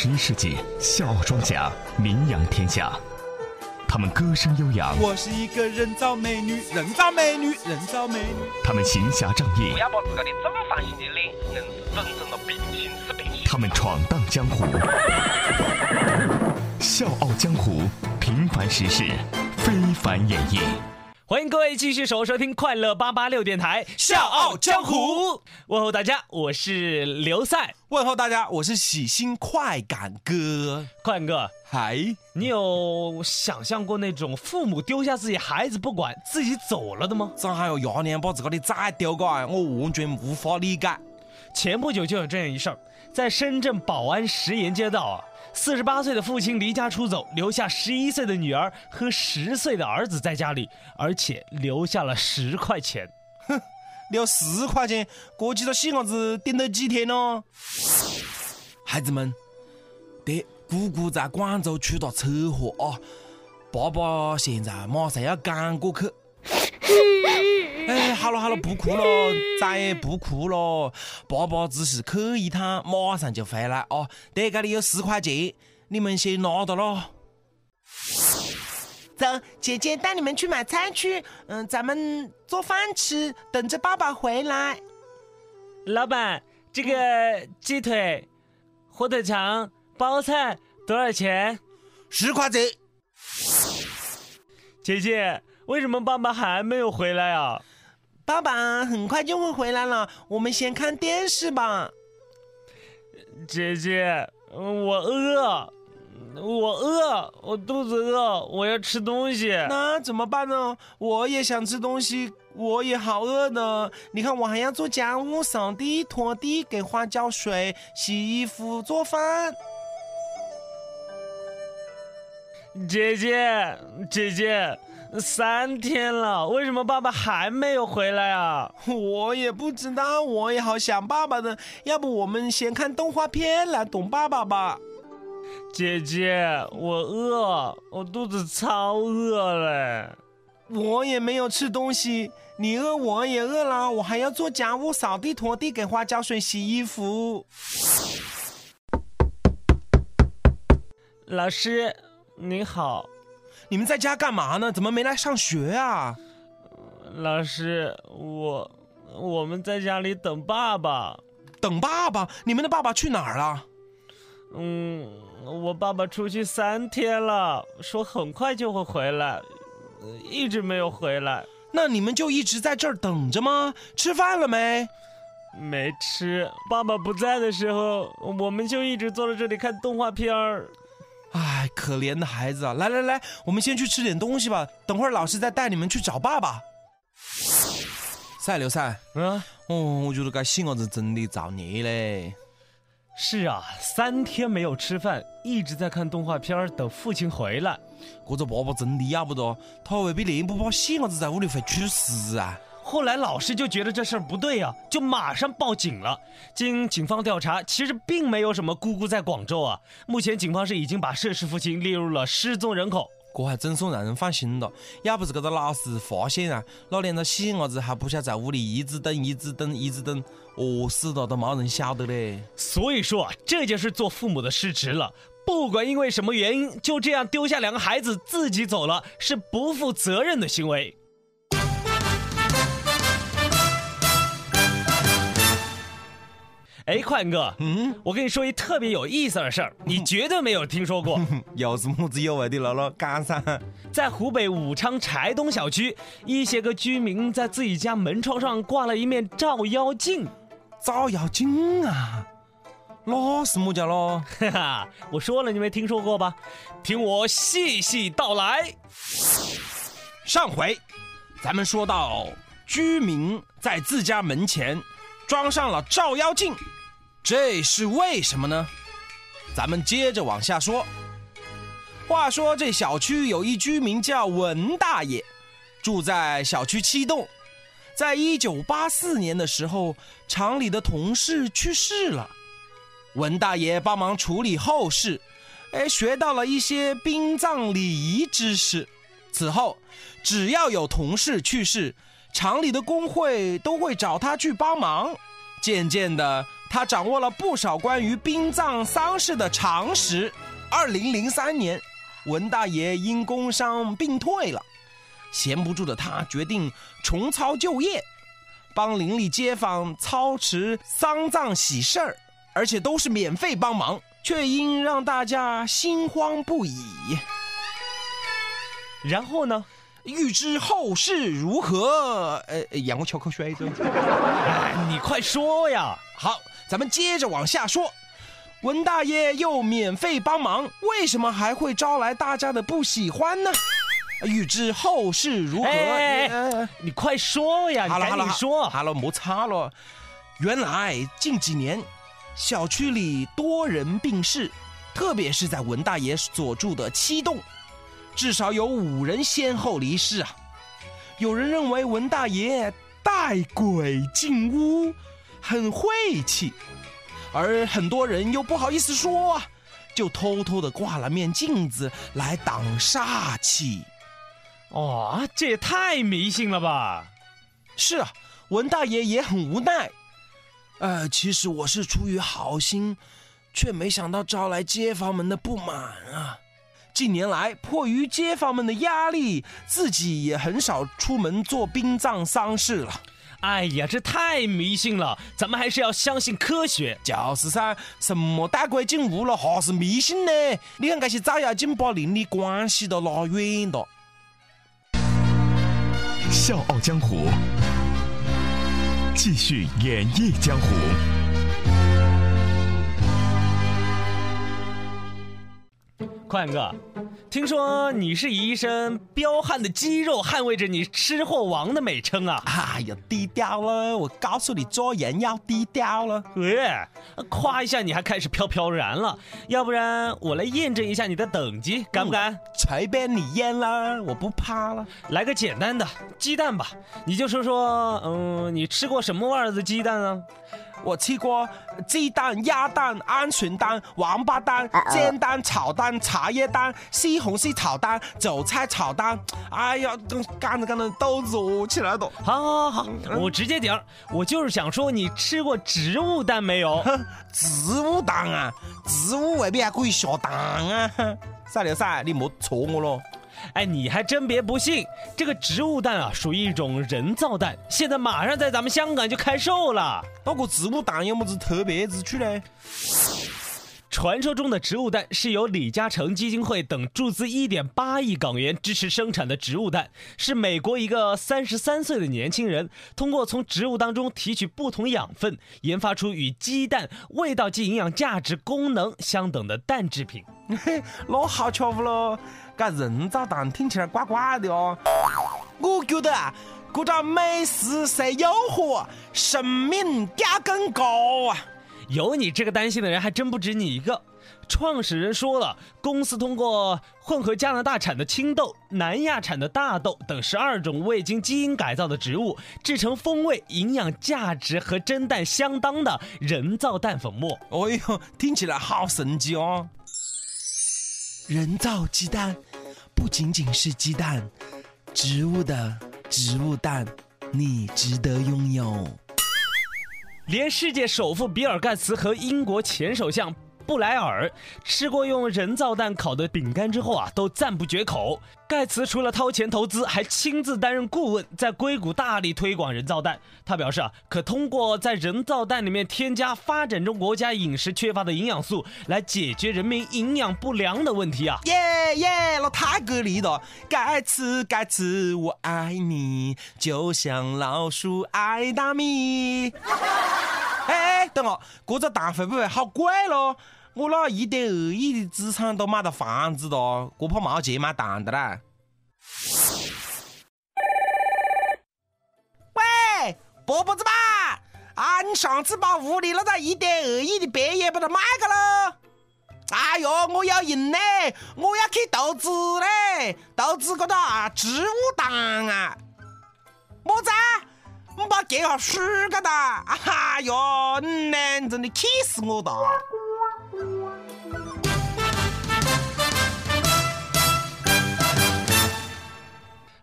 十一世纪笑傲庄稼名扬天下，他们歌声悠扬，我是一个人造美女，人造美女，人造美女。他们行侠仗义不，要把自个的正方形的脸硬是整成了平行四边形。他们闯荡江湖，笑傲江湖，平凡实事，非凡演绎。欢迎各位继续守候收听快乐八八六电台《笑傲江湖》，问候大家，我是刘赛，问候大家，我是喜新快感哥。快感哥。嗨，你有想象过那种父母丢下自己孩子不管，自己走了的吗？咋还要廿年把自个的崽丢嘎？我完全无法理解。前不久就有这样一事儿，在深圳宝安石岩街道啊，四十八岁的父亲离家出走，留下十一岁的女儿和十岁的儿子在家里，而且留下了十块钱。哼留十块钱，过几个细伢子顶得几天呢？孩子们，对，姑姑在广州出了车祸啊，爸爸现在马上要赶过去。哎，好了好了，不哭了，再也不哭了。爸爸只是去一趟，马上就回来哦。对，这里有十块钱，你们先拿着喽。走，姐姐带你们去买菜去。嗯，咱们做饭吃，等着爸爸回来。老板，这个鸡腿、火腿肠、包菜多少钱？十块钱。姐姐，为什么爸爸还没有回来啊？爸爸很快就会回来了，我们先看电视吧。姐姐，嗯我饿，我饿，我肚子饿，我要吃东西。那怎么办呢？我也想吃东西，我也好饿呢。你看，我还要做家务，扫地、拖地、给花浇水、洗衣服、做饭。姐姐，姐姐，三天了，为什么爸爸还没有回来啊？我也不知道，我也好想爸爸的。要不我们先看动画片来懂爸爸吧？姐姐，我饿，我肚子超饿嘞。我也没有吃东西，你饿我也饿啦，我还要做家务、扫地、拖地、给花浇水、洗衣服。老师，您好。你们在家干嘛呢？怎么没来上学啊？老师，我我们在家里等爸爸。等爸爸？你们的爸爸去哪儿了？嗯，我爸爸出去三天了，说很快就会回来，呃一直没有回来，那你们就一直在这儿等着吗？吃饭了没？没吃。爸爸不在的时候，我们就一直坐在这里看动画片儿。唉，可怜的孩子啊！来来来，我们先去吃点东西吧，等会儿老师再带你们去找爸爸。赛刘赛，嗯，哦，我觉得这细伢子真的造孽嘞。是啊，三天没有吃饭，一直在看动画片儿，等父亲回来。这个爸爸真的要不得，他未必练不怕细伢子在屋里会出事啊。后来老师就觉得这事儿不对啊，就马上报警了。经警方调查，其实并没有什么姑姑在广州啊。目前警方是已经把涉事父亲列入了失踪人口。这还真算让人放心了。要不是这个老师发现啊，那两个细伢子还不晓得在屋里一直等、一直等、一直等，饿死了都没人晓得嘞。所以说啊，这就是做父母的失职了。不管因为什么原因，就这样丢下两个孩子自己走了，是不负责任的行为。哎，宽哥，嗯，我跟你说一特别有意思的事儿，你绝对没有听说过。又是么子有味的了了？干啥？在湖北武昌柴东小区，一些个居民在自己家门窗上挂了一面照妖镜。照妖镜啊？那是么家咯？哈哈，我说了，你没听说过吧？听我细细道来。上回咱们说到，居民在自家门前装上了照妖镜，这是为什么呢？咱们接着往下说。话说这小区有一居民叫文大爷，住在小区七栋。在一九八四年的时候，厂里的同事去世了，文大爷帮忙处理后事，哎，学到了一些殡葬礼仪知识。此后，只要有同事去世，厂里的工会都会找他去帮忙。渐渐的，他掌握了不少关于殡葬丧事的常识。二零零三年，文大爷因工伤病退了，闲不住的他决定重操旧业，帮邻里街坊操持丧葬喜事儿，而且都是免费帮忙，却因让大家心慌不已。然后呢？预知后事如何？呃，让我敲口水。哎，你快说呀！好，咱们接着往下说。文大爷又免费帮忙，为什么还会招来大家的不喜欢呢？欲知后事如何？哎哎哎你快说呀！你好了好了，赶紧说。好了，摩擦了。原来近几年，小区里多人病逝，特别是在文大爷所住的七栋，至少有五人先后离世啊。有人认为文大爷带鬼进屋，很晦气，而很多人又不好意思说啊，就偷偷的挂了面镜子来挡煞气。哦，这也太迷信了吧！是啊，文大爷也很无奈。呃，其实我是出于好心，却没想到招来街坊们的不满啊。近年来，迫于街坊们的压力，自己也很少出门做殡葬丧事了。哎呀，这太迷信了，咱们还是要相信科学。就是噻，什么大鬼进屋了，哈是迷信呢？你看这些照妖镜把邻里关系都拉远了。《笑傲江湖》继续演绎江湖。宽哥，听说你是以一身彪悍的肌肉捍卫着你“吃货王”的美称啊！哎呀，低调了，我告诉你，做人要低调了。哎，夸一下你还开始飘飘然了，要不然我来验证一下你的等级，敢不敢？随便你验啦，我不怕了。来个简单的鸡蛋吧，你就说说，嗯，你吃过什么味儿的鸡蛋啊？我吃过鸡蛋、鸭蛋、鹌鹑蛋、王八蛋、煎蛋、炒蛋、茶叶蛋、西红柿炒蛋、韭菜炒蛋。哎呀，都干着干着都热起来了。好，好，好，我直接点儿，我就是想说，你吃过植物蛋没有？植物蛋啊，植物未必还可以下蛋啊。赛刘赛，你莫戳我咯。哎，你还真别不信，这个植物蛋啊，属于一种人造蛋，现在马上在咱们香港就开售了。包括植物蛋有么子特别之处呢？传说中的植物蛋是由李嘉诚基金会等注资1.8亿港元支持生产的植物蛋，是美国一个33岁的年轻人通过从植物当中提取不同养分，研发出与鸡蛋味道及营养价值、功能相等的蛋制品。那好巧不咯？这人造蛋听起来怪怪的哦。我觉得啊，这个美食虽诱惑，生命价更高啊。有你这个担心的人还真不止你一个。创始人说了，公司通过混合加拿大产的青豆、南亚产的大豆等十二种未经基因改造的植物，制成风味、营养价值和蒸蛋相当的人造蛋粉末。哎呦，听起来好神奇哦！人造鸡蛋不仅仅是鸡蛋，植物的植物蛋，你值得拥有。连世界首富比尔盖茨和英国前首相布莱尔吃过用人造蛋烤的饼干之后啊，都赞不绝口。盖茨除了掏钱投资，还亲自担任顾问，在硅谷大力推广人造蛋。他表示啊，可通过在人造蛋里面添加发展中国家饮食缺乏的营养素，来解决人民营养不良的问题啊。耶耶，那太给力了！盖茨，盖茨，我爱你，就像老鼠爱大米。哎，等我，这个蛋会不会好贵喽？我那一点二亿的资产都买到房子了，我怕没钱买蛋的啦。喂，伯伯子吧，啊，你上次把屋里那个一点二亿的别野把它卖个了。哎呦，我要赢嘞！我要去投资嘞，投资个个植物蛋啊！么子？你把电话输个哒！哎呦，你呢？真的气死我了！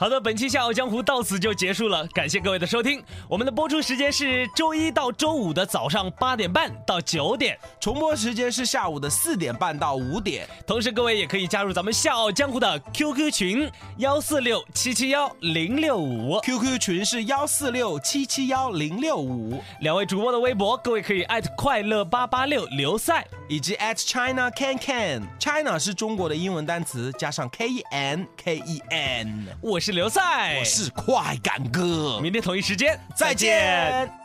好的，本期《笑傲江湖》到此就结束了，感谢各位的收听。我们的播出时间是周一到周五的早上八点半到九点，重播时间是下午的四点半到五点。同时各位也可以加入咱们《笑傲江湖》的 QQ 群幺四六七七幺零六五，QQ 群是幺四六七七幺零六五。两位主播的微博，各位可以艾特快乐八八六刘赛，以及 at China Can Can。China 是中国的英文单词，加上 K E N K E N。我是刘赛，我是快感哥，明天同一时间再见。